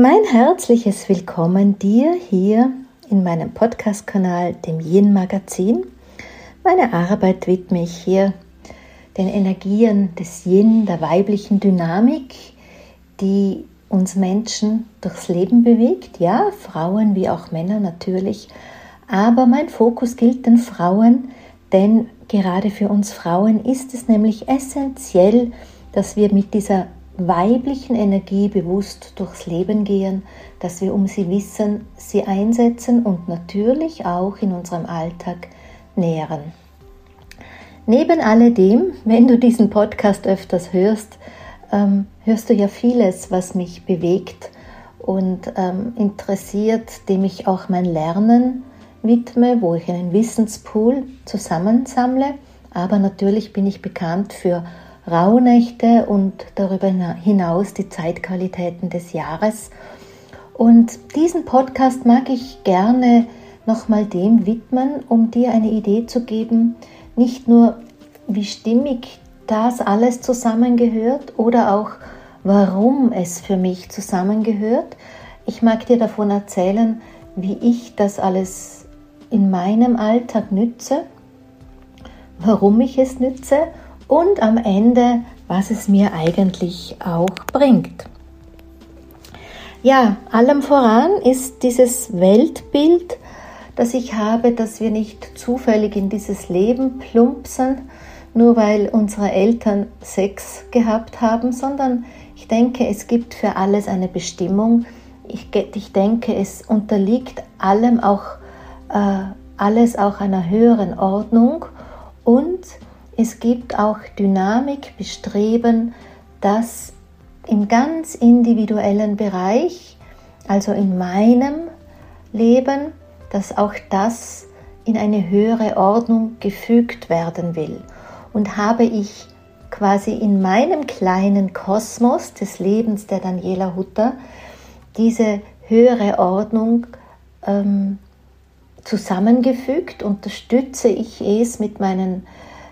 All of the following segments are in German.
Mein herzliches Willkommen dir hier in meinem Podcast-Kanal, dem Yin Magazin. Meine Arbeit widme ich hier den Energien des Yin, der weiblichen Dynamik, die uns Menschen durchs Leben bewegt. Ja, Frauen wie auch Männer natürlich. Aber mein Fokus gilt den Frauen, denn gerade für uns Frauen ist es nämlich essentiell, dass wir mit dieser weiblichen Energie bewusst durchs Leben gehen, dass wir um sie wissen, sie einsetzen und natürlich auch in unserem Alltag nähren. Neben alledem, wenn du diesen Podcast öfters hörst, ähm, hörst du ja vieles, was mich bewegt und ähm, interessiert, dem ich auch mein Lernen widme, wo ich einen Wissenspool zusammensammle. Aber natürlich bin ich bekannt für Rauhnächte und darüber hinaus die Zeitqualitäten des Jahres. Und diesen Podcast mag ich gerne nochmal dem widmen, um dir eine Idee zu geben, nicht nur wie stimmig das alles zusammengehört oder auch warum es für mich zusammengehört. Ich mag dir davon erzählen, wie ich das alles in meinem Alltag nütze, warum ich es nütze und am Ende, was es mir eigentlich auch bringt. Ja, allem voran ist dieses Weltbild, das ich habe, dass wir nicht zufällig in dieses Leben plumpsen, nur weil unsere Eltern Sex gehabt haben, sondern ich denke, es gibt für alles eine Bestimmung. Ich, ich denke, es unterliegt allem auch, äh, alles auch einer höheren Ordnung und es gibt auch Dynamik, Bestreben, das im ganz individuellen Bereich, also in meinem Leben, dass auch das in eine höhere Ordnung gefügt werden will. Und habe ich quasi in meinem kleinen Kosmos des Lebens der Daniela Hutter diese höhere Ordnung ähm, zusammengefügt, unterstütze ich es mit meinen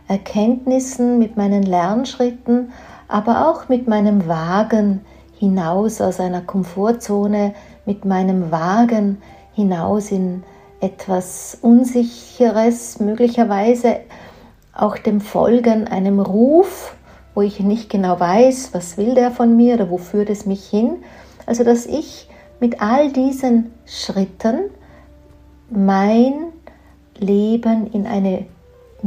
Erkenntnissen, mit meinen Lernschritten, aber auch mit meinem Wagen hinaus aus einer Komfortzone, mit meinem Wagen hinaus in etwas Unsicheres, möglicherweise auch dem Folgen einem Ruf, wo ich nicht genau weiß, was will der von mir oder wo führt es mich hin. Also dass ich mit all diesen Schritten mein Leben in eine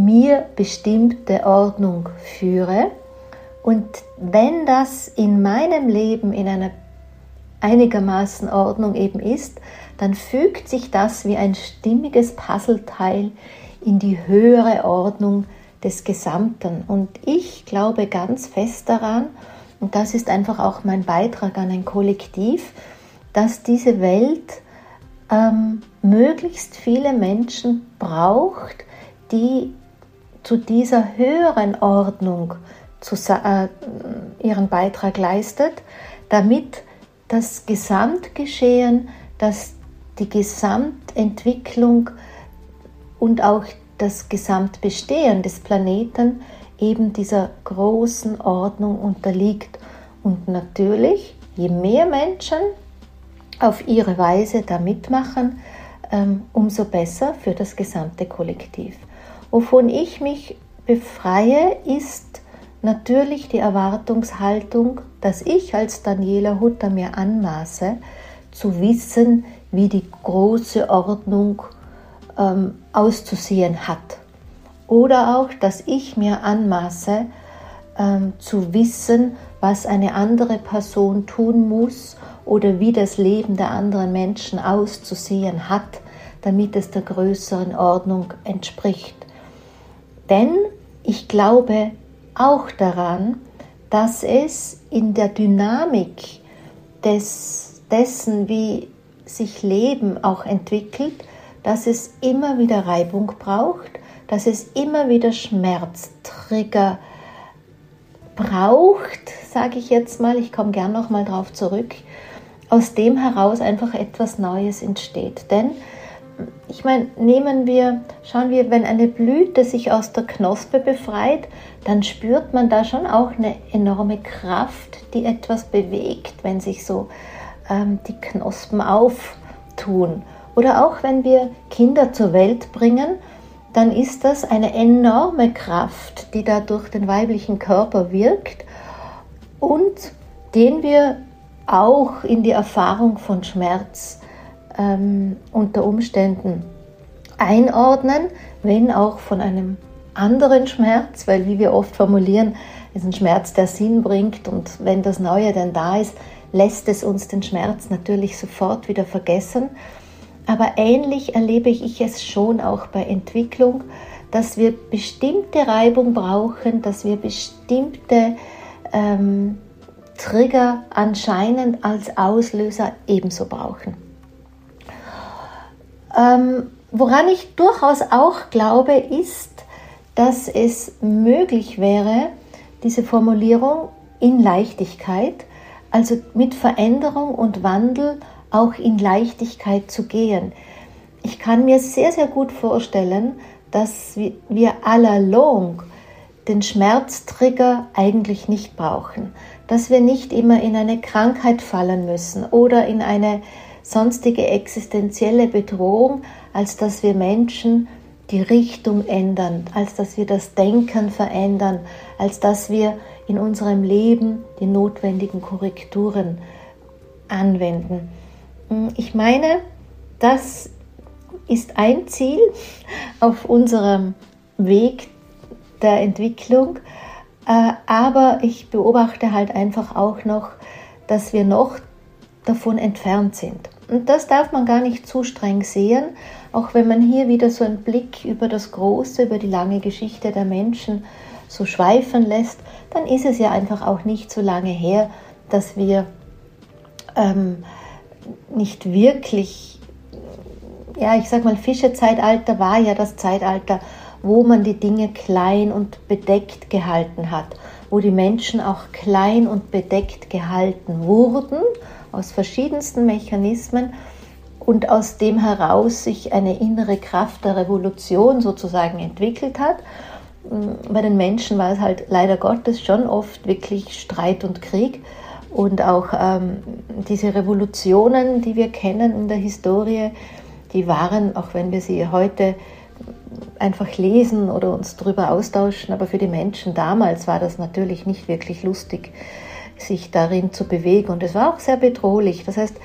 mir bestimmte Ordnung führe. Und wenn das in meinem Leben in einer einigermaßen Ordnung eben ist, dann fügt sich das wie ein stimmiges Puzzleteil in die höhere Ordnung des Gesamten. Und ich glaube ganz fest daran, und das ist einfach auch mein Beitrag an ein Kollektiv, dass diese Welt ähm, möglichst viele Menschen braucht, die zu dieser höheren Ordnung zu, äh, ihren Beitrag leistet, damit das Gesamtgeschehen, dass die Gesamtentwicklung und auch das Gesamtbestehen des Planeten eben dieser großen Ordnung unterliegt. Und natürlich, je mehr Menschen auf ihre Weise da mitmachen, ähm, umso besser für das gesamte Kollektiv. Wovon ich mich befreie, ist natürlich die Erwartungshaltung, dass ich als Daniela Hutter mir anmaße, zu wissen, wie die große Ordnung ähm, auszusehen hat. Oder auch, dass ich mir anmaße, ähm, zu wissen, was eine andere Person tun muss oder wie das Leben der anderen Menschen auszusehen hat, damit es der größeren Ordnung entspricht. Denn ich glaube auch daran, dass es in der Dynamik des, dessen, wie sich Leben auch entwickelt, dass es immer wieder Reibung braucht, dass es immer wieder Schmerztrigger braucht, sage ich jetzt mal, ich komme gern noch mal drauf zurück, aus dem heraus einfach etwas Neues entsteht. Denn ich meine, nehmen wir, schauen wir, wenn eine Blüte sich aus der Knospe befreit, dann spürt man da schon auch eine enorme Kraft, die etwas bewegt, wenn sich so ähm, die Knospen auftun. Oder auch wenn wir Kinder zur Welt bringen, dann ist das eine enorme Kraft, die da durch den weiblichen Körper wirkt und den wir auch in die Erfahrung von Schmerz ähm, unter Umständen einordnen, wenn auch von einem anderen Schmerz, weil wie wir oft formulieren, ist ein Schmerz, der Sinn bringt und wenn das Neue dann da ist, lässt es uns den Schmerz natürlich sofort wieder vergessen. Aber ähnlich erlebe ich es schon auch bei Entwicklung, dass wir bestimmte Reibung brauchen, dass wir bestimmte ähm, Trigger anscheinend als Auslöser ebenso brauchen. Ähm, woran ich durchaus auch glaube, ist, dass es möglich wäre, diese Formulierung in Leichtigkeit, also mit Veränderung und Wandel auch in Leichtigkeit zu gehen. Ich kann mir sehr, sehr gut vorstellen, dass wir allalong den Schmerztrigger eigentlich nicht brauchen, dass wir nicht immer in eine Krankheit fallen müssen oder in eine sonstige existenzielle Bedrohung, als dass wir Menschen die Richtung ändern, als dass wir das Denken verändern, als dass wir in unserem Leben die notwendigen Korrekturen anwenden. Ich meine, das ist ein Ziel auf unserem Weg der Entwicklung, äh, aber ich beobachte halt einfach auch noch, dass wir noch davon entfernt sind. Und das darf man gar nicht zu streng sehen, auch wenn man hier wieder so einen Blick über das Große, über die lange Geschichte der Menschen so schweifen lässt, dann ist es ja einfach auch nicht so lange her, dass wir ähm, nicht wirklich, ja, ich sag mal, Fischezeitalter war ja das Zeitalter, wo man die Dinge klein und bedeckt gehalten hat, wo die Menschen auch klein und bedeckt gehalten wurden, aus verschiedensten Mechanismen und aus dem heraus sich eine innere Kraft der Revolution sozusagen entwickelt hat. Bei den Menschen war es halt leider Gottes schon oft wirklich Streit und Krieg und auch ähm, diese Revolutionen, die wir kennen in der Historie, die waren, auch wenn wir sie heute einfach lesen oder uns darüber austauschen, aber für die Menschen damals war das natürlich nicht wirklich lustig, sich darin zu bewegen und es war auch sehr bedrohlich. Das heißt,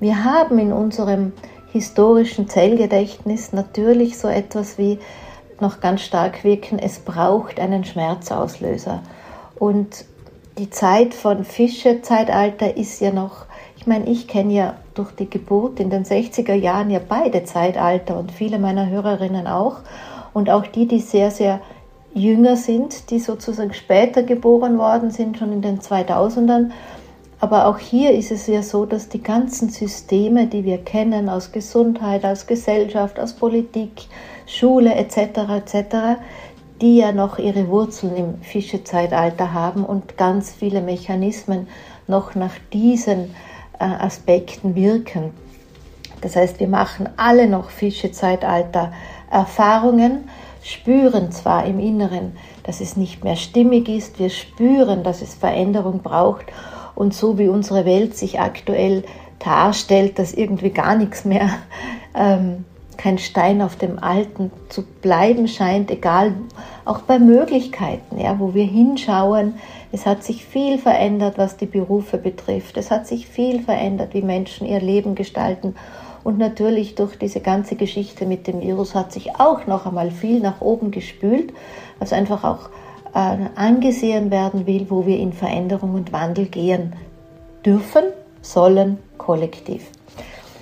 wir haben in unserem historischen Zellgedächtnis natürlich so etwas wie noch ganz stark wirken, es braucht einen Schmerzauslöser. Und die Zeit von Fische-Zeitalter ist ja noch, ich meine, ich kenne ja durch die Geburt in den 60er Jahren ja beide Zeitalter und viele meiner Hörerinnen auch. Und auch die, die sehr, sehr jünger sind, die sozusagen später geboren worden sind, schon in den 2000ern. Aber auch hier ist es ja so, dass die ganzen Systeme, die wir kennen aus Gesundheit, aus Gesellschaft, aus Politik, Schule etc. etc., die ja noch ihre Wurzeln im Fischezeitalter haben und ganz viele Mechanismen noch nach diesen äh, Aspekten wirken. Das heißt, wir machen alle noch Fischezeitalter Erfahrungen, spüren zwar im Inneren, dass es nicht mehr stimmig ist, wir spüren, dass es Veränderung braucht und so wie unsere Welt sich aktuell darstellt, dass irgendwie gar nichts mehr ähm, kein Stein auf dem Alten zu bleiben scheint, egal, auch bei Möglichkeiten, ja, wo wir hinschauen. Es hat sich viel verändert, was die Berufe betrifft. Es hat sich viel verändert, wie Menschen ihr Leben gestalten. Und natürlich durch diese ganze Geschichte mit dem Virus hat sich auch noch einmal viel nach oben gespült, was einfach auch äh, angesehen werden will, wo wir in Veränderung und Wandel gehen dürfen, sollen, kollektiv.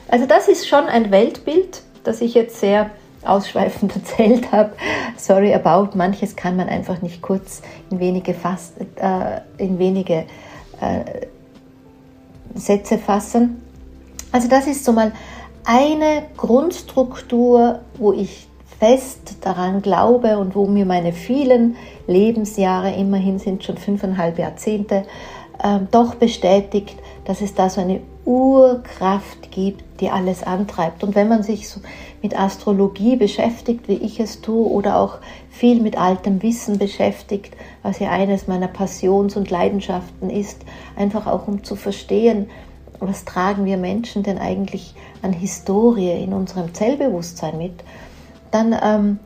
Also das ist schon ein Weltbild, das ich jetzt sehr ausschweifend erzählt habe. Sorry about, manches kann man einfach nicht kurz in wenige, Fass, äh, in wenige äh, Sätze fassen. Also das ist so mal eine Grundstruktur, wo ich fest daran glaube und wo mir meine vielen Lebensjahre, immerhin sind schon fünfeinhalb Jahrzehnte, äh, doch bestätigt, dass es da so eine Urkraft gibt, die alles antreibt. Und wenn man sich so mit Astrologie beschäftigt, wie ich es tue, oder auch viel mit altem Wissen beschäftigt, was ja eines meiner Passions- und Leidenschaften ist, einfach auch um zu verstehen, was tragen wir Menschen denn eigentlich an Historie in unserem Zellbewusstsein mit, dann ähm,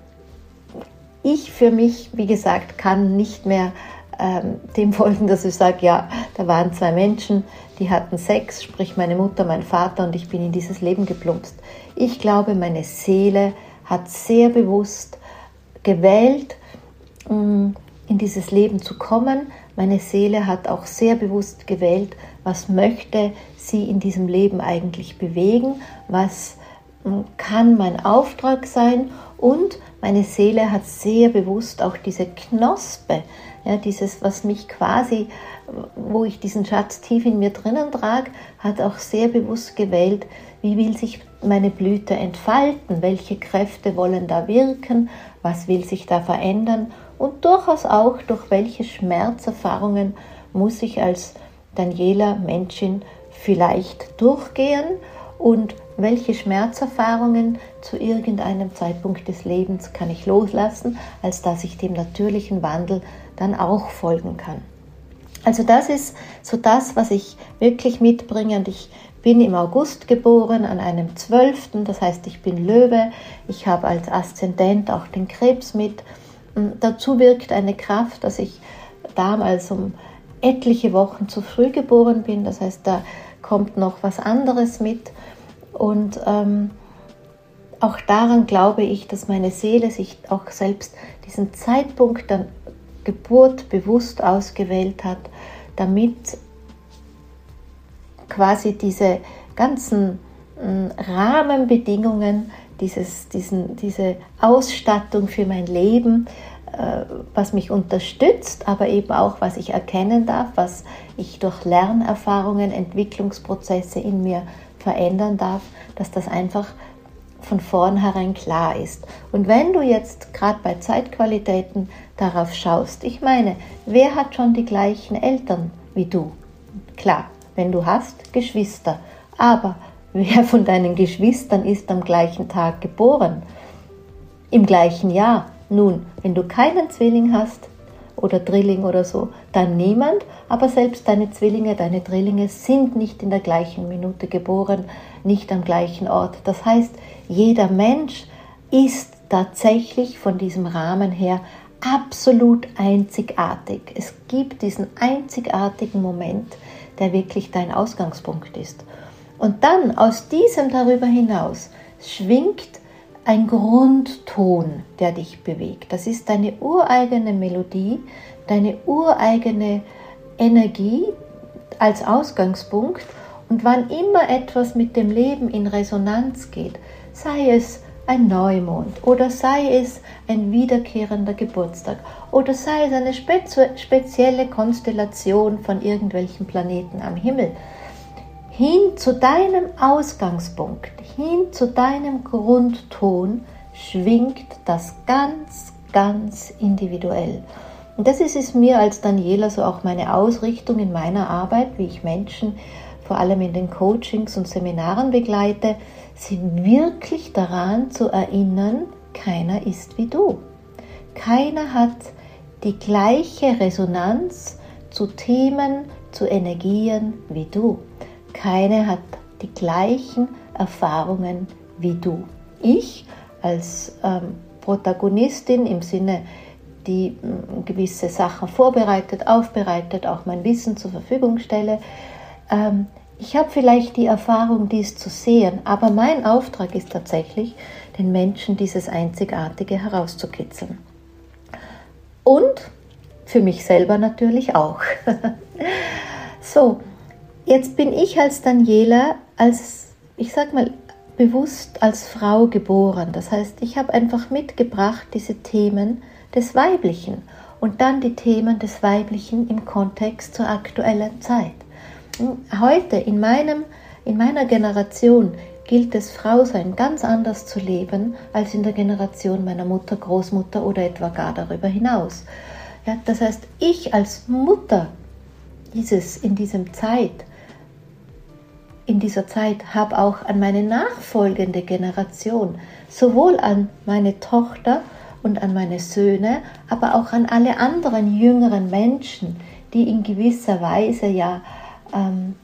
ich für mich, wie gesagt, kann nicht mehr ähm, dem folgen, dass ich sage, ja, da waren zwei Menschen, die hatten Sex, sprich meine Mutter, mein Vater und ich bin in dieses Leben geplumpst. Ich glaube, meine Seele hat sehr bewusst gewählt, mm, in dieses Leben zu kommen. Meine Seele hat auch sehr bewusst gewählt, was möchte sie in diesem Leben eigentlich bewegen, was mm, kann mein Auftrag sein? Und meine Seele hat sehr bewusst auch diese Knospe, ja, dieses, was mich quasi, wo ich diesen Schatz tief in mir drinnen trage, hat auch sehr bewusst gewählt, wie will sich meine Blüte entfalten, welche Kräfte wollen da wirken, was will sich da verändern? Und durchaus auch durch welche Schmerzerfahrungen muss ich als Daniela Menschin vielleicht durchgehen und welche Schmerzerfahrungen zu irgendeinem Zeitpunkt des Lebens kann ich loslassen, als dass ich dem natürlichen Wandel dann auch folgen kann. Also das ist so das, was ich wirklich mitbringe und ich bin im August geboren, an einem 12., das heißt, ich bin Löwe, ich habe als Aszendent auch den Krebs mit. Und dazu wirkt eine Kraft, dass ich damals um etliche Wochen zu früh geboren bin, das heißt, da kommt noch was anderes mit. Und ähm, auch daran glaube ich, dass meine Seele sich auch selbst diesen Zeitpunkt der Geburt bewusst ausgewählt hat, damit quasi diese ganzen hm, Rahmenbedingungen, dieses, diesen, diese Ausstattung für mein Leben, was mich unterstützt, aber eben auch, was ich erkennen darf, was ich durch Lernerfahrungen, Entwicklungsprozesse in mir verändern darf, dass das einfach von vornherein klar ist. Und wenn du jetzt gerade bei Zeitqualitäten darauf schaust, ich meine, wer hat schon die gleichen Eltern wie du? Klar, wenn du hast, Geschwister. Aber wer von deinen Geschwistern ist am gleichen Tag geboren? Im gleichen Jahr? Nun, wenn du keinen Zwilling hast, oder Drilling oder so, dann niemand, aber selbst deine Zwillinge, deine Drillinge sind nicht in der gleichen Minute geboren, nicht am gleichen Ort. Das heißt, jeder Mensch ist tatsächlich von diesem Rahmen her absolut einzigartig. Es gibt diesen einzigartigen Moment, der wirklich dein Ausgangspunkt ist. Und dann aus diesem darüber hinaus schwingt ein Grundton, der dich bewegt. Das ist deine ureigene Melodie, deine ureigene Energie als Ausgangspunkt. Und wann immer etwas mit dem Leben in Resonanz geht, sei es ein Neumond oder sei es ein wiederkehrender Geburtstag oder sei es eine spezielle Konstellation von irgendwelchen Planeten am Himmel, hin zu deinem Ausgangspunkt, hin zu deinem Grundton schwingt das ganz, ganz individuell. Und das ist es mir als Daniela so auch meine Ausrichtung in meiner Arbeit, wie ich Menschen vor allem in den Coachings und Seminaren begleite, sie wirklich daran zu erinnern, keiner ist wie du. Keiner hat die gleiche Resonanz zu Themen, zu Energien wie du. Keine hat die gleichen Erfahrungen wie du. Ich als ähm, Protagonistin im Sinne, die äh, gewisse Sachen vorbereitet, aufbereitet, auch mein Wissen zur Verfügung stelle, ähm, ich habe vielleicht die Erfahrung, dies zu sehen, aber mein Auftrag ist tatsächlich, den Menschen dieses Einzigartige herauszukitzeln. Und für mich selber natürlich auch. so, Jetzt bin ich als Daniela, als, ich sag mal, bewusst als Frau geboren. Das heißt, ich habe einfach mitgebracht diese Themen des Weiblichen und dann die Themen des Weiblichen im Kontext zur aktuellen Zeit. Heute in, meinem, in meiner Generation gilt es, Frausein ganz anders zu leben als in der Generation meiner Mutter, Großmutter oder etwa gar darüber hinaus. Ja, das heißt, ich als Mutter dieses in diesem Zeit in dieser Zeit habe auch an meine nachfolgende Generation, sowohl an meine Tochter und an meine Söhne, aber auch an alle anderen jüngeren Menschen, die in gewisser Weise ja ähm,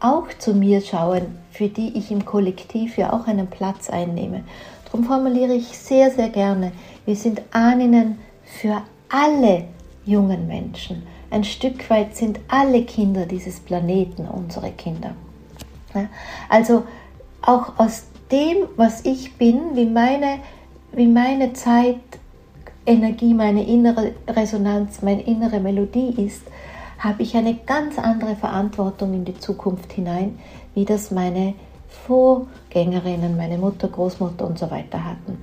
auch zu mir schauen, für die ich im Kollektiv ja auch einen Platz einnehme. Darum formuliere ich sehr, sehr gerne, wir sind Ahnen für alle jungen Menschen. Ein Stück weit sind alle Kinder dieses Planeten unsere Kinder. Also auch aus dem, was ich bin, wie meine, wie meine Zeit, Energie, meine innere Resonanz, meine innere Melodie ist, habe ich eine ganz andere Verantwortung in die Zukunft hinein, wie das meine Vorgängerinnen, meine Mutter, Großmutter und so weiter hatten.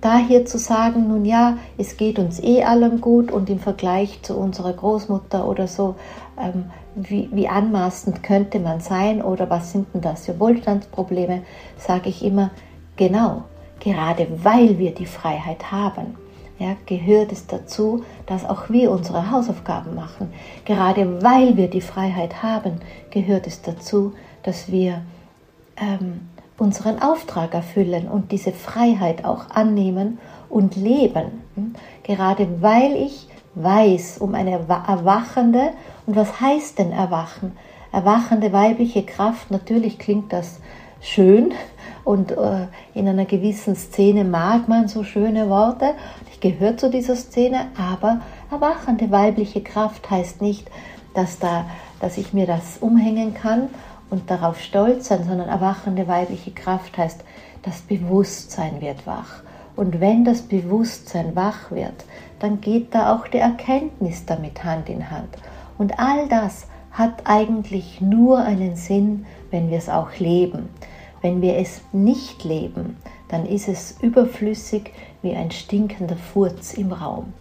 Da hier zu sagen, nun ja, es geht uns eh allem gut und im Vergleich zu unserer Großmutter oder so, ähm, wie, wie anmaßend könnte man sein oder was sind denn das für Wohlstandsprobleme, sage ich immer, genau, gerade weil wir die Freiheit haben, ja, gehört es dazu, dass auch wir unsere Hausaufgaben machen. Gerade weil wir die Freiheit haben, gehört es dazu, dass wir ähm, unseren Auftrag erfüllen und diese Freiheit auch annehmen und leben. Hm? Gerade weil ich weiß um eine erwachende, und was heißt denn erwachen? Erwachende weibliche Kraft, natürlich klingt das schön und äh, in einer gewissen Szene mag man so schöne Worte. Ich gehöre zu dieser Szene, aber erwachende weibliche Kraft heißt nicht, dass, da, dass ich mir das umhängen kann und darauf stolz sein, sondern erwachende weibliche Kraft heißt, das Bewusstsein wird wach. Und wenn das Bewusstsein wach wird, dann geht da auch die Erkenntnis damit Hand in Hand. Und all das hat eigentlich nur einen Sinn, wenn wir es auch leben. Wenn wir es nicht leben, dann ist es überflüssig wie ein stinkender Furz im Raum.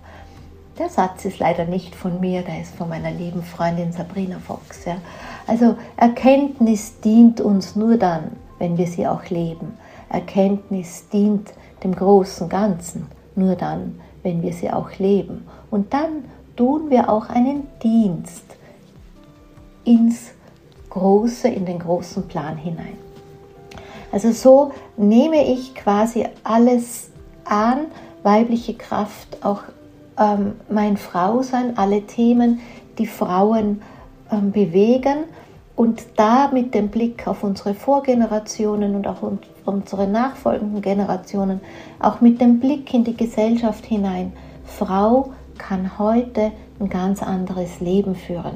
Der Satz ist leider nicht von mir, der ist von meiner lieben Freundin Sabrina Fox. Ja. Also Erkenntnis dient uns nur dann, wenn wir sie auch leben. Erkenntnis dient dem großen Ganzen nur dann, wenn wir sie auch leben. Und dann tun wir auch einen Dienst ins Große, in den großen Plan hinein. Also so nehme ich quasi alles an, weibliche Kraft, auch ähm, mein Frausein, alle Themen, die Frauen ähm, bewegen und da mit dem Blick auf unsere Vorgenerationen und auch unsere nachfolgenden Generationen, auch mit dem Blick in die Gesellschaft hinein, Frau kann heute ein ganz anderes Leben führen,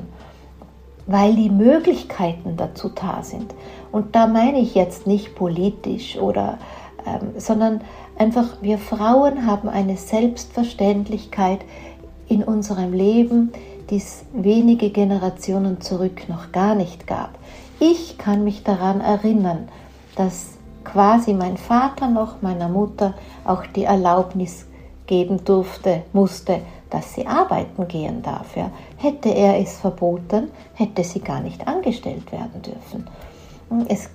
weil die Möglichkeiten dazu da sind. Und da meine ich jetzt nicht politisch oder, ähm, sondern einfach wir Frauen haben eine Selbstverständlichkeit in unserem Leben, die es wenige Generationen zurück noch gar nicht gab. Ich kann mich daran erinnern, dass quasi mein Vater noch meiner Mutter auch die Erlaubnis geben durfte, musste, dass sie arbeiten gehen darf. Ja. Hätte er es verboten, hätte sie gar nicht angestellt werden dürfen. Es,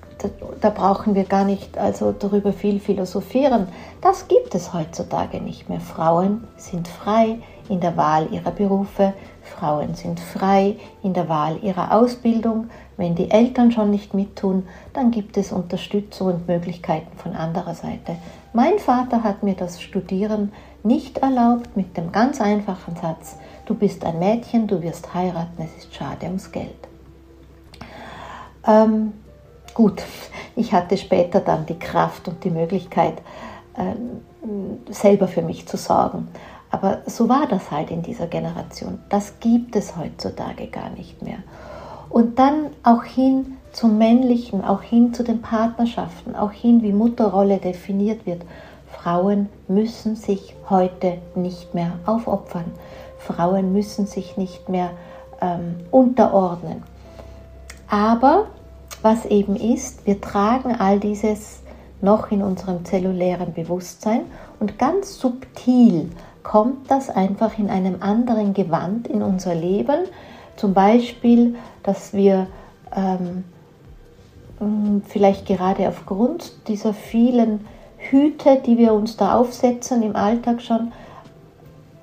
da, brauchen wir gar nicht also darüber viel philosophieren. Das gibt es heutzutage nicht mehr. Frauen sind frei in der Wahl ihrer Berufe, Frauen sind frei in der Wahl ihrer Ausbildung. Wenn die Eltern schon nicht mittun, dann gibt es Unterstützung und Möglichkeiten von anderer Seite. Mein Vater hat mir das Studieren nicht erlaubt mit dem ganz einfachen Satz, du bist ein Mädchen, du wirst heiraten, es ist schade ums Geld. Ähm, gut, ich hatte später dann die Kraft und die Möglichkeit, ähm, selber für mich zu sorgen. Aber so war das halt in dieser Generation. Das gibt es heutzutage gar nicht mehr. Und dann auch hin zum Männlichen, auch hin zu den Partnerschaften, auch hin, wie Mutterrolle definiert wird. Frauen müssen sich heute nicht mehr aufopfern. Frauen müssen sich nicht mehr ähm, unterordnen. Aber was eben ist, wir tragen all dieses noch in unserem zellulären Bewusstsein und ganz subtil kommt das einfach in einem anderen Gewand in unser Leben. Zum Beispiel, dass wir ähm, vielleicht gerade aufgrund dieser vielen Hüte, die wir uns da aufsetzen im Alltag schon,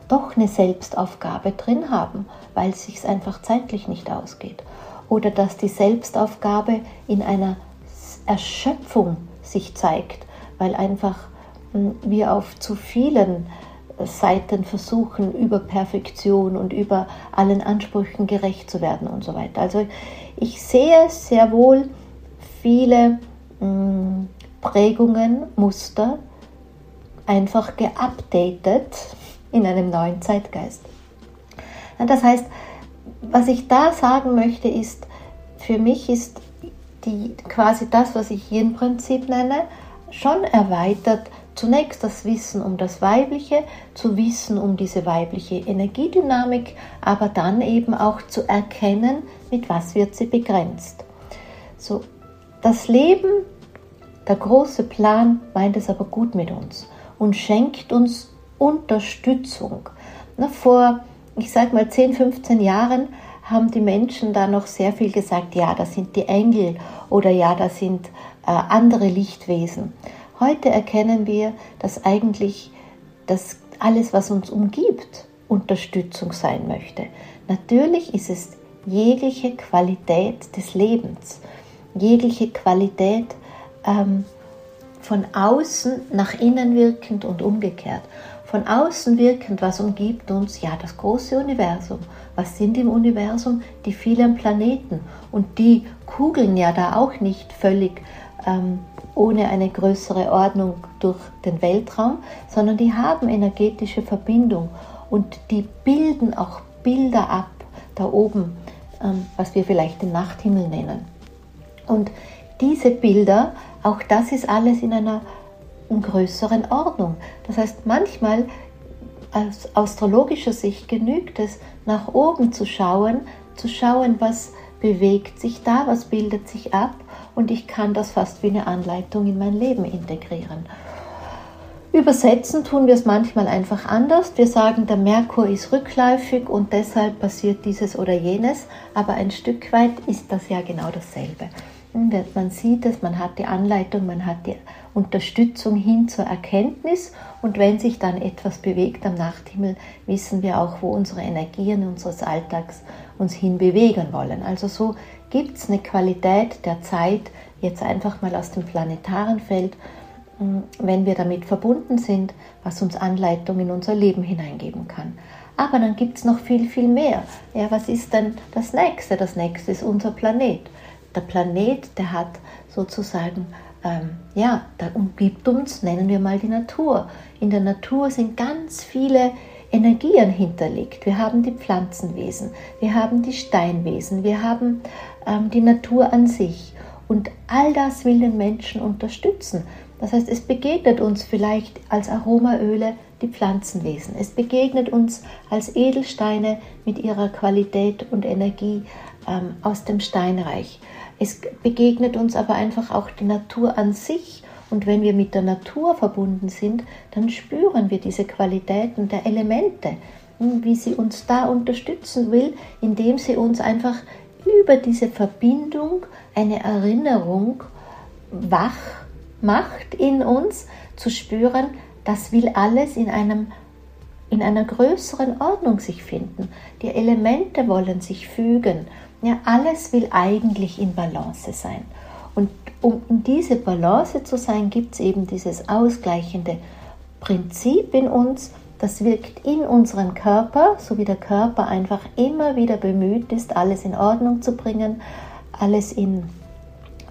doch eine Selbstaufgabe drin haben, weil es sich einfach zeitlich nicht ausgeht. Oder dass die Selbstaufgabe in einer Erschöpfung sich zeigt, weil einfach wir auf zu vielen Seiten versuchen, über Perfektion und über allen Ansprüchen gerecht zu werden und so weiter. Also ich sehe sehr wohl viele mh, mm, Prägungen, Muster einfach geupdatet in einem neuen Zeitgeist. Das heißt, was ich da sagen möchte, ist, für mich ist die, quasi das, was ich hier im Prinzip nenne, schon erweitert. Zunächst das Wissen um das Weibliche, zu wissen um diese weibliche Energiedynamik, aber dann eben auch zu erkennen, mit was wird sie begrenzt. So, das Leben, der große Plan meint es aber gut mit uns und schenkt uns Unterstützung. Na, vor, ich sag mal, 10, 15 Jahren haben die Menschen da noch sehr viel gesagt, ja, das sind die Engel oder ja, das sind äh, andere Lichtwesen. Heute erkennen wir, dass eigentlich das alles, was uns umgibt, Unterstützung sein möchte. Natürlich ist es jegliche Qualität des Lebens, jegliche Qualität ähm, von außen nach innen wirkend und umgekehrt. Von außen wirkend, was umgibt uns? Ja, das große Universum. Was sind im Universum? Die vielen Planeten. Und die kugeln ja da auch nicht völlig ähm, ohne eine größere Ordnung durch den Weltraum, sondern die haben energetische Verbindung und die bilden auch Bilder ab da oben, ähm, was wir vielleicht den Nachthimmel nennen. Und diese Bilder, auch das ist alles in einer größeren Ordnung. Das heißt, manchmal aus astrologischer Sicht genügt es, nach oben zu schauen, zu schauen, was bewegt sich da, was bildet sich ab und ich kann das fast wie eine Anleitung in mein Leben integrieren. Übersetzen tun wir es manchmal einfach anders. Wir sagen, der Merkur ist rückläufig und deshalb passiert dieses oder jenes, aber ein Stück weit ist das ja genau dasselbe. Man sieht es, man hat die Anleitung, man hat die Unterstützung hin zur Erkenntnis und wenn sich dann etwas bewegt am Nachthimmel, wissen wir auch, wo unsere Energien unseres Alltags uns hinbewegen wollen. Also so gibt es eine Qualität der Zeit, jetzt einfach mal aus dem planetaren Feld, hm, wenn wir damit verbunden sind, was uns Anleitung in unser Leben hineingeben kann. Aber dann gibt es noch viel, viel mehr. Ja, was ist denn das nächste? Das nächste ist unser Planet der Planet, der hat sozusagen, ähm, ja, da umgibt uns, nennen wir mal die Natur. In der Natur sind ganz viele Energien hinterlegt. Wir haben die Pflanzenwesen, wir haben die Steinwesen, wir haben die Natur an sich. Und all das will den Menschen unterstützen. Das heißt, es begegnet uns vielleicht als Aromaöle die Pflanzenwesen. Es begegnet uns als Edelsteine mit ihrer Qualität und Energie ähm, aus dem Steinreich. Es begegnet uns aber einfach auch die Natur an sich. Und wenn wir mit der Natur verbunden sind, dann spüren wir diese Qualitäten der Elemente, hm, wie sie uns da unterstützen will, indem sie uns einfach über diese Verbindung eine Erinnerung wach macht in uns, zu spüren, das will alles in einem in einer größeren Ordnung sich finden. Die Elemente wollen sich fügen ja, alles will eigentlich in Balance sein. Und um in diese Balance zu sein, gibt es eben dieses ausgleichende Prinzip in uns, das wirkt in unseren Körper, so wie der Körper einfach immer wieder bemüht ist, alles in Ordnung zu bringen, alles in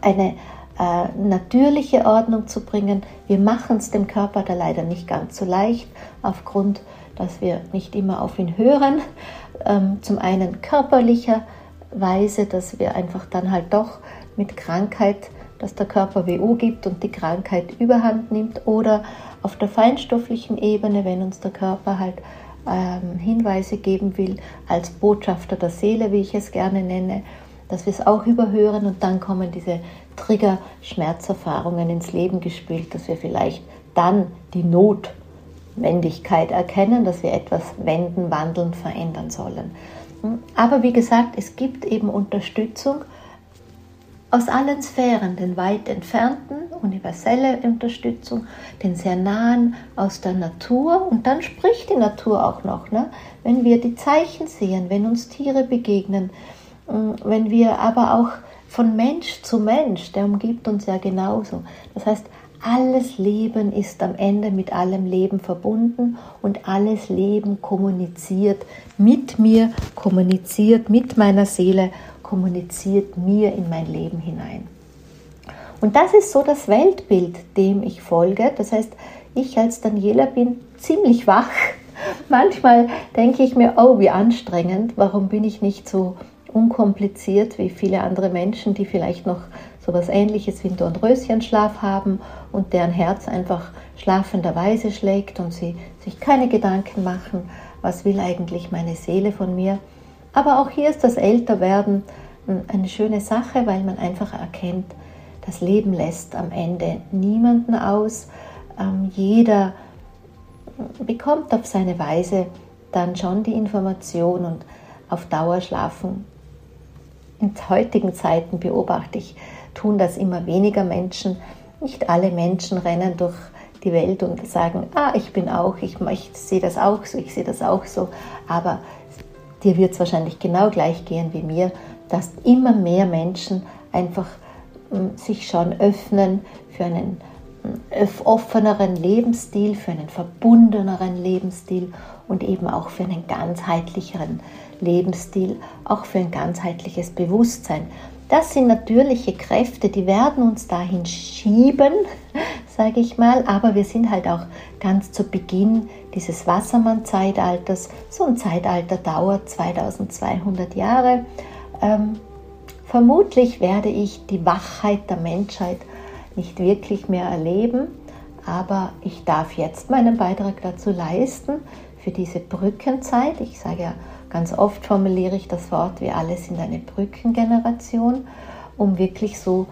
eine äh, natürliche Ordnung zu bringen. Wir machen es dem Körper da leider nicht ganz so leicht, aufgrund, dass wir nicht immer auf ihn hören. Ähm, zum einen körperlicher Weise, dass wir einfach dann halt doch mit Krankheit, dass der Körper WO gibt und die Krankheit überhand nimmt oder auf der feinstofflichen Ebene, wenn uns der Körper halt ähm, Hinweise geben will, als Botschafter der Seele, wie ich es gerne nenne, dass wir es auch überhören und dann kommen diese Trigger-Schmerzerfahrungen ins Leben gespielt, dass wir vielleicht dann die Notwendigkeit erkennen, dass wir etwas wenden, wandeln, verändern sollen. Aber wie gesagt, es gibt eben Unterstützung aus allen Sphären, den weit entfernten, universelle Unterstützung, den sehr nahen aus der Natur und dann spricht die Natur auch noch, ne? wenn wir die Zeichen sehen, wenn uns Tiere begegnen, mm, wenn wir aber auch von Mensch zu Mensch, der umgibt uns ja genauso. Das heißt, alles Leben ist am Ende mit allem Leben verbunden und alles Leben kommuniziert mit mir, kommuniziert mit meiner Seele, kommuniziert mir in mein Leben hinein. Und das ist so das Weltbild, dem ich folge. Das heißt, ich als Daniela bin ziemlich wach. Manchmal denke ich mir, oh, wie anstrengend, warum bin ich nicht so unkompliziert wie viele andere Menschen, die vielleicht noch so etwas ähnliches wie einen Dornröschenschlaf haben und deren Herz einfach schlafenderweise schlägt und sie sich keine Gedanken machen, was will eigentlich meine Seele von mir. Aber auch hier ist das Älterwerden eine schöne Sache, weil man einfach erkennt, das Leben lässt am Ende niemanden aus. Ähm, jeder bekommt auf seine Weise dann schon die Information und auf Dauer schlafen. In heutigen Zeiten beobachte ich, tun das immer weniger Menschen. Nicht alle Menschen rennen durch die Welt und sagen, ah, ich bin auch, ich, ich sehe das auch so, ich sehe das auch so. Aber dir wird es wahrscheinlich genau gleich gehen wie mir, dass immer mehr Menschen einfach sich schon öffnen für einen offeneren Lebensstil, für einen verbundeneren Lebensstil und eben auch für einen ganzheitlicheren Lebensstil, auch für ein ganzheitliches Bewusstsein. Das sind natürliche Kräfte, die werden uns dahin schieben, sage ich mal, aber wir sind halt auch ganz zu Beginn dieses Wassermann-Zeitalters. So ein Zeitalter dauert 2200 Jahre. Ähm, Vermutlich werde ich die Wachheit der Menschheit nicht wirklich mehr erleben, aber ich darf jetzt meinen Beitrag dazu leisten für diese Brückenzeit. Ich sage ja ganz oft formuliere ich das Wort, wir alle sind eine Brückengeneration, um wirklich so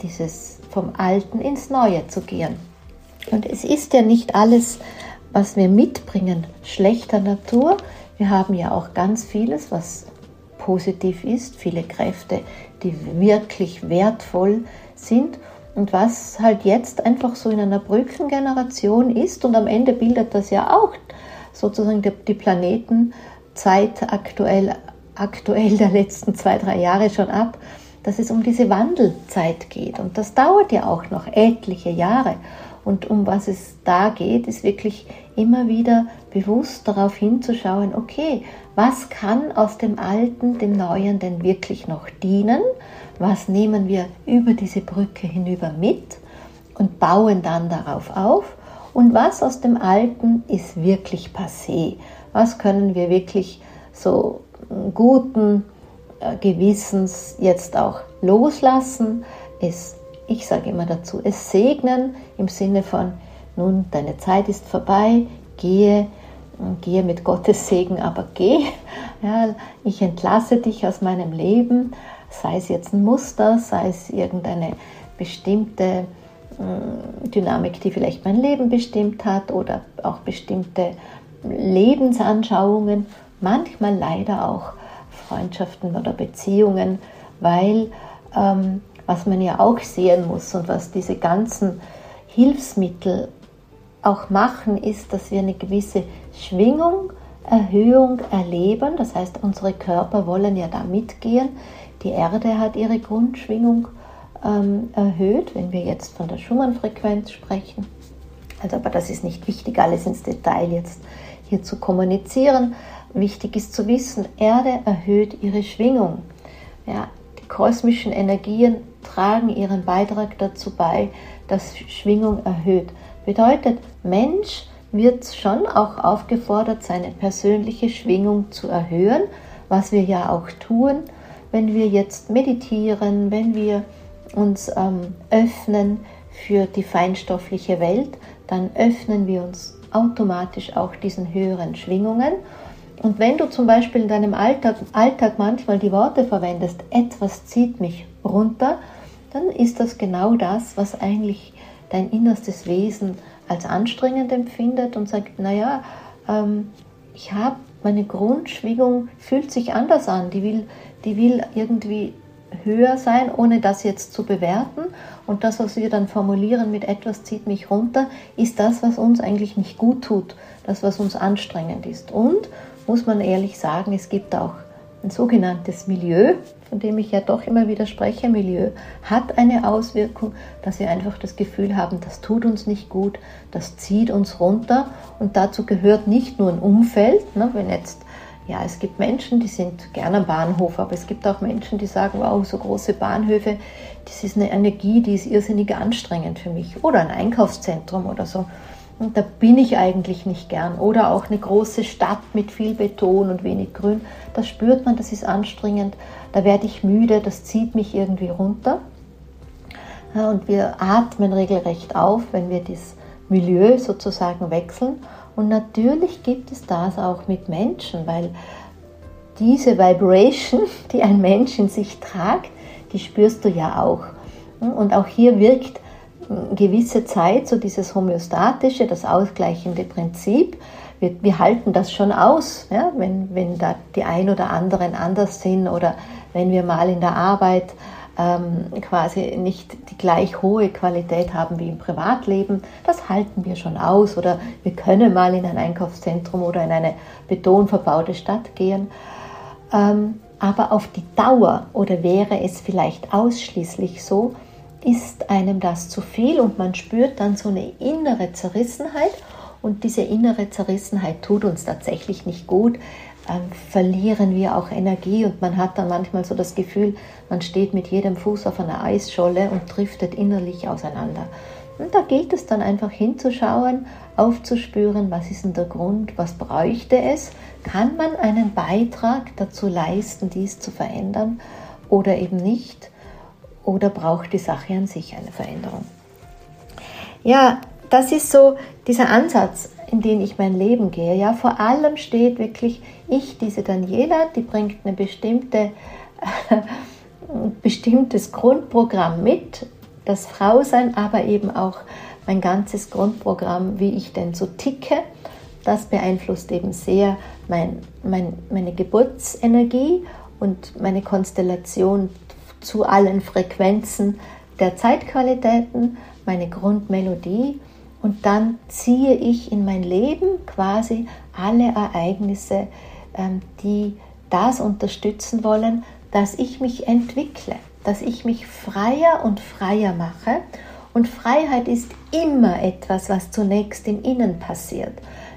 dieses vom Alten ins Neue zu gehen. Und es ist ja nicht alles, was wir mitbringen, schlechter Natur. Wir haben ja auch ganz vieles, was positiv ist, viele Kräfte, die wirklich wertvoll sind und was halt jetzt einfach so in einer Brückengeneration ist und am Ende bildet das ja auch sozusagen die, die Planetenzeit aktuell, aktuell der letzten zwei, drei Jahre schon ab, dass es um diese Wandelzeit geht und das dauert ja auch noch etliche Jahre und um was es da geht, ist wirklich immer wieder bewusst darauf hinzuschauen, okay, was kann aus dem Alten dem Neuen denn wirklich noch dienen? Was nehmen wir über diese Brücke hinüber mit und bauen dann darauf auf? Und was aus dem Alten ist wirklich passé? Was können wir wirklich so guten äh, Gewissens jetzt auch loslassen? Es, ich sage immer dazu, es segnen im Sinne von, nun, deine Zeit ist vorbei, gehe gehe mit Gottes Segen, aber geh. Ja, ich entlasse dich aus meinem Leben, sei es jetzt ein Muster, sei es irgendeine bestimmte mm, Dynamik, die vielleicht mein Leben bestimmt hat oder auch bestimmte Lebensanschauungen, manchmal leider auch Freundschaften oder Beziehungen, weil ähm, was man ja auch sehen muss und was diese ganzen Hilfsmittel auch machen, ist, dass wir eine gewisse Schwingung, Erhöhung erleben. Das heißt, unsere Körper wollen ja da mitgehen. Die Erde hat ihre Grundschwingung ähm, erhöht, wenn wir jetzt von der Schumann-Frequenz sprechen. Also, aber das ist nicht wichtig, alles ins Detail jetzt hier zu kommunizieren. Wichtig ist zu wissen, Erde erhöht ihre Schwingung. Ja, die kosmischen Energien tragen ihren Beitrag dazu bei, dass Schwingung erhöht. Bedeutet, Mensch wird schon auch aufgefordert, seine persönliche Schwingung zu erhöhen, was wir ja auch tun, wenn wir jetzt meditieren, wenn wir uns ähm, öffnen für die feinstoffliche Welt, dann öffnen wir uns automatisch auch diesen höheren Schwingungen. Und wenn du zum Beispiel in deinem Alltag, Alltag manchmal die Worte verwendest, etwas zieht mich runter, dann ist das genau das, was eigentlich dein innerstes Wesen als anstrengend empfindet und sagt, naja, ähm, ich habe meine Grundschwingung fühlt sich anders an, die will, die will irgendwie höher sein, ohne das jetzt zu bewerten. Und das, was wir dann formulieren mit etwas zieht mich runter, ist das, was uns eigentlich nicht gut tut, das, was uns anstrengend ist. Und muss man ehrlich sagen, es gibt auch ein sogenanntes Milieu, von dem ich ja doch immer wieder spreche, Milieu, hat eine Auswirkung, dass wir einfach das Gefühl haben, das tut uns nicht gut, das zieht uns runter und dazu gehört nicht nur ein Umfeld, ne, wenn jetzt ja, es gibt Menschen, die sind gerne am Bahnhof, aber es gibt auch Menschen, die sagen, wow, so große Bahnhöfe, das ist eine Energie, die ist irrsinnig anstrengend für mich. Oder ein Einkaufszentrum oder so. Und da bin ich eigentlich nicht gern. Oder auch eine große Stadt mit viel Beton und wenig Grün. Das spürt man, das ist anstrengend. Da werde ich müde, das zieht mich irgendwie runter. Und wir atmen regelrecht auf, wenn wir das Milieu sozusagen wechseln. Und natürlich gibt es das auch mit Menschen, weil diese Vibration, die ein Mensch in sich tragt, die spürst du ja auch. Und auch hier wirkt gewisse Zeit so dieses homöostatische, das ausgleichende Prinzip. Wir, wir halten das schon aus, ja, wenn, wenn da die ein oder anderen anders sind oder wenn wir mal in der Arbeit ähm, quasi nicht die gleich hohe Qualität haben wie im Privatleben. Das halten wir schon aus oder wir können mal in ein Einkaufszentrum oder in eine betonverbaute Stadt gehen. Ähm, aber auf die Dauer oder wäre es vielleicht ausschließlich so, ist einem das zu viel und man spürt dann so eine innere Zerrissenheit und diese innere Zerrissenheit tut uns tatsächlich nicht gut verlieren wir auch Energie und man hat dann manchmal so das Gefühl, man steht mit jedem Fuß auf einer Eisscholle und driftet innerlich auseinander. Und da gilt es dann einfach hinzuschauen, aufzuspüren, was ist denn der Grund, was bräuchte es, kann man einen Beitrag dazu leisten, dies zu verändern oder eben nicht, oder braucht die Sache an sich eine Veränderung. Ja, das ist so dieser Ansatz, in den ich mein Leben gehe. Ja, vor allem steht wirklich ich, diese Daniela, die bringt eine bestimmte, ein bestimmtes Grundprogramm mit, das Frausein, aber eben auch mein ganzes Grundprogramm, wie ich denn so ticke. Das beeinflusst eben sehr mein, mein, meine Geburtsenergie und meine Konstellation zu allen Frequenzen der Zeitqualitäten, meine Grundmelodie und dann ziehe ich in mein Leben quasi alle Ereignisse, ähm, die das unterstützen wollen, dass ich mich entwickle, dass ich mich freier und freier mache. Und Freiheit ist immer etwas, was zunächst im Innen passiert.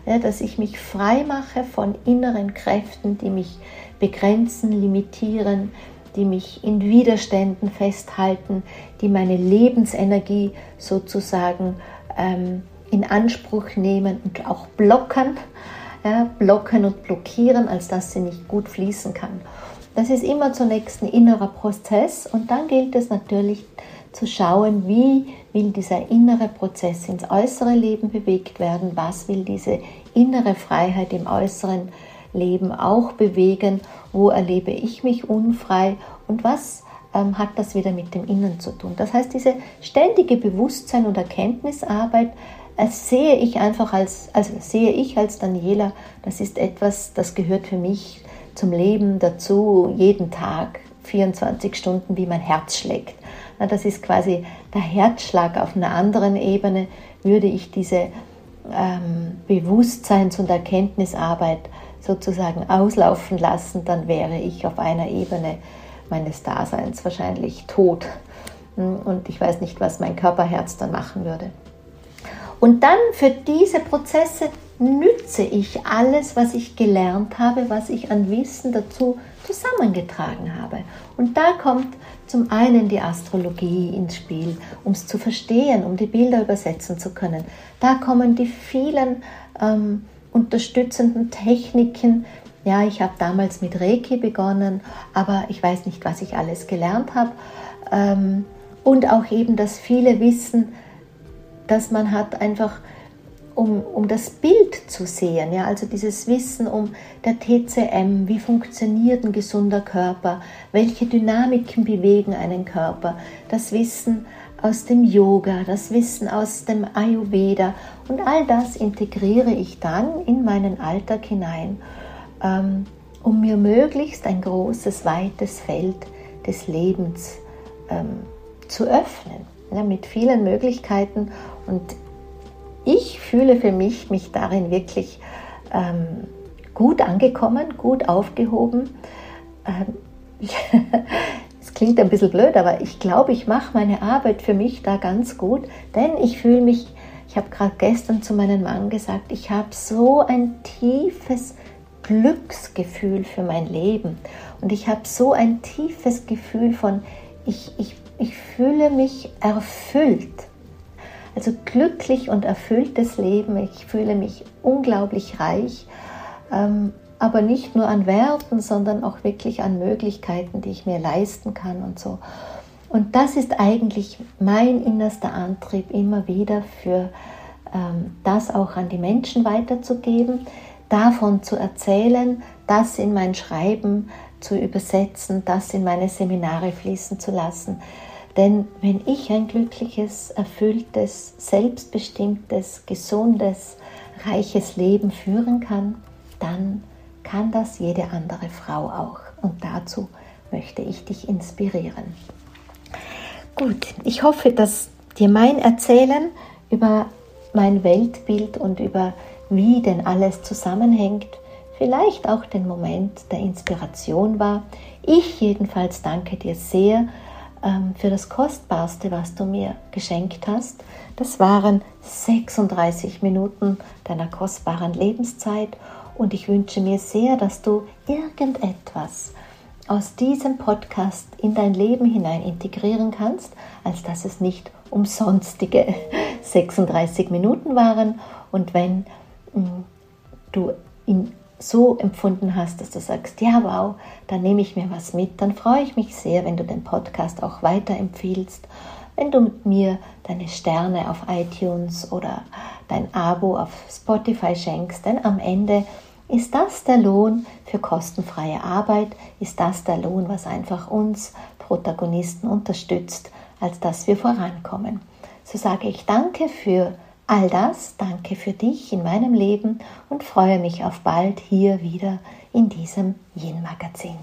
Ja, dass ich mich frei mache von inneren Kräften, die mich begrenzen, limitieren, die mich in Widerständen festhalten, die meine Lebensenergie sozusagen ähm, in Anspruch nehmen und auch blocken, ja, blocken und blockieren, als dass sie nicht gut fließen kann. Das ist immer zunächst ein innerer Prozess und dann gilt es natürlich zu schauen, wie will dieser innere Prozess ins äußere Leben bewegt werden, was will diese innere Freiheit im äußeren Leben auch bewegen, wo erlebe ich mich unfrei und was ähm, hat das wieder mit dem Innen zu tun. Das heißt, diese ständige Bewusstsein und Erkenntnisarbeit äh, sehe ich einfach als, also sehe ich als Daniela, das ist etwas, das gehört für mich zum Leben dazu, jeden Tag, 24 Stunden, wie mein Herz schlägt. Na, das ist quasi der Herzschlag auf einer anderen Ebene, würde ich diese ähm, Bewusstseins- und Erkenntnisarbeit sozusagen auslaufen lassen, dann wäre ich auf einer Ebene meines Daseins wahrscheinlich tot. Und ich weiß nicht, was mein Körperherz dann machen würde. Und dann für diese Prozesse nütze ich alles, was ich gelernt habe, was ich an Wissen dazu zusammengetragen habe. Und da kommt zum einen die Astrologie ins Spiel, um es zu verstehen, um die Bilder übersetzen zu können. Da kommen die vielen ähm, unterstützenden Techniken, ja, ich habe damals mit Reiki begonnen, aber ich weiß nicht, was ich alles gelernt habe. Ähm, und auch eben das viele Wissen, dass man hat einfach, um, um das Bild zu sehen, ja, also dieses Wissen um der TCM, wie funktioniert ein gesunder Körper, welche Dynamiken bewegen einen Körper, das Wissen aus dem Yoga, das Wissen aus dem Ayurveda und all das integriere ich dann in meinen Alltag hinein ähm, um mir möglichst ein großes, weites Feld des Lebens ähm, zu öffnen, ja, mit vielen Möglichkeiten. Und ich fühle für mich mich darin wirklich ähm, gut angekommen, gut aufgehoben. ähm, es klingt ein bisschen blöd, aber ich glaube, ich mache meine Arbeit für mich da ganz gut, denn ich fühle mich, ich habe gerade gestern zu meinem Mann gesagt, ich habe so ein tiefes Glücksgefühl für mein Leben und ich habe so ein tiefes Gefühl von, ich, ich, ich fühle mich erfüllt. Also glücklich und erfülltes Leben. Ich fühle mich unglaublich reich, ähm, aber nicht nur an Werten, sondern auch wirklich an Möglichkeiten, die ich mir leisten kann und so. Und das ist eigentlich mein innerster Antrieb, immer wieder für ähm, das auch an die Menschen weiterzugeben, davon zu erzählen, das in mein Schreiben zu übersetzen, das in meine Seminare fließen zu lassen. Denn wenn ich ein glückliches, erfülltes, selbstbestimmtes, gesundes, reiches Leben führen kann, dann kann das jede andere Frau auch. Und dazu möchte ich dich inspirieren. Gut, ich hoffe, dass dir mein Erzählen über mein Weltbild und über wie denn alles zusammenhängt, vielleicht auch den Moment der Inspiration war. Ich jedenfalls danke dir sehr ähm, für das Kostbarste, was du mir geschenkt hast. Das waren 36 Minuten deiner kostbaren Lebenszeit und ich wünsche mir sehr, dass du irgendetwas aus diesem Podcast in dein Leben hinein integrieren kannst, als dass es nicht umsonstige 36 Minuten waren. Und wenn du in so empfunden hast, dass du sagst, ja, wow, dann nehme ich mir was mit, dann freue ich mich sehr, wenn du den Podcast auch weiterempfiehlst, wenn du mit mir deine Sterne auf iTunes oder dein Abo auf Spotify schenkst, denn am Ende ist das der Lohn für kostenfreie Arbeit, ist das der Lohn, was einfach uns Protagonisten unterstützt, als dass wir vorankommen. So sage ich danke für All das danke für dich in meinem Leben und freue mich auf bald hier wieder in diesem Yin-Magazin.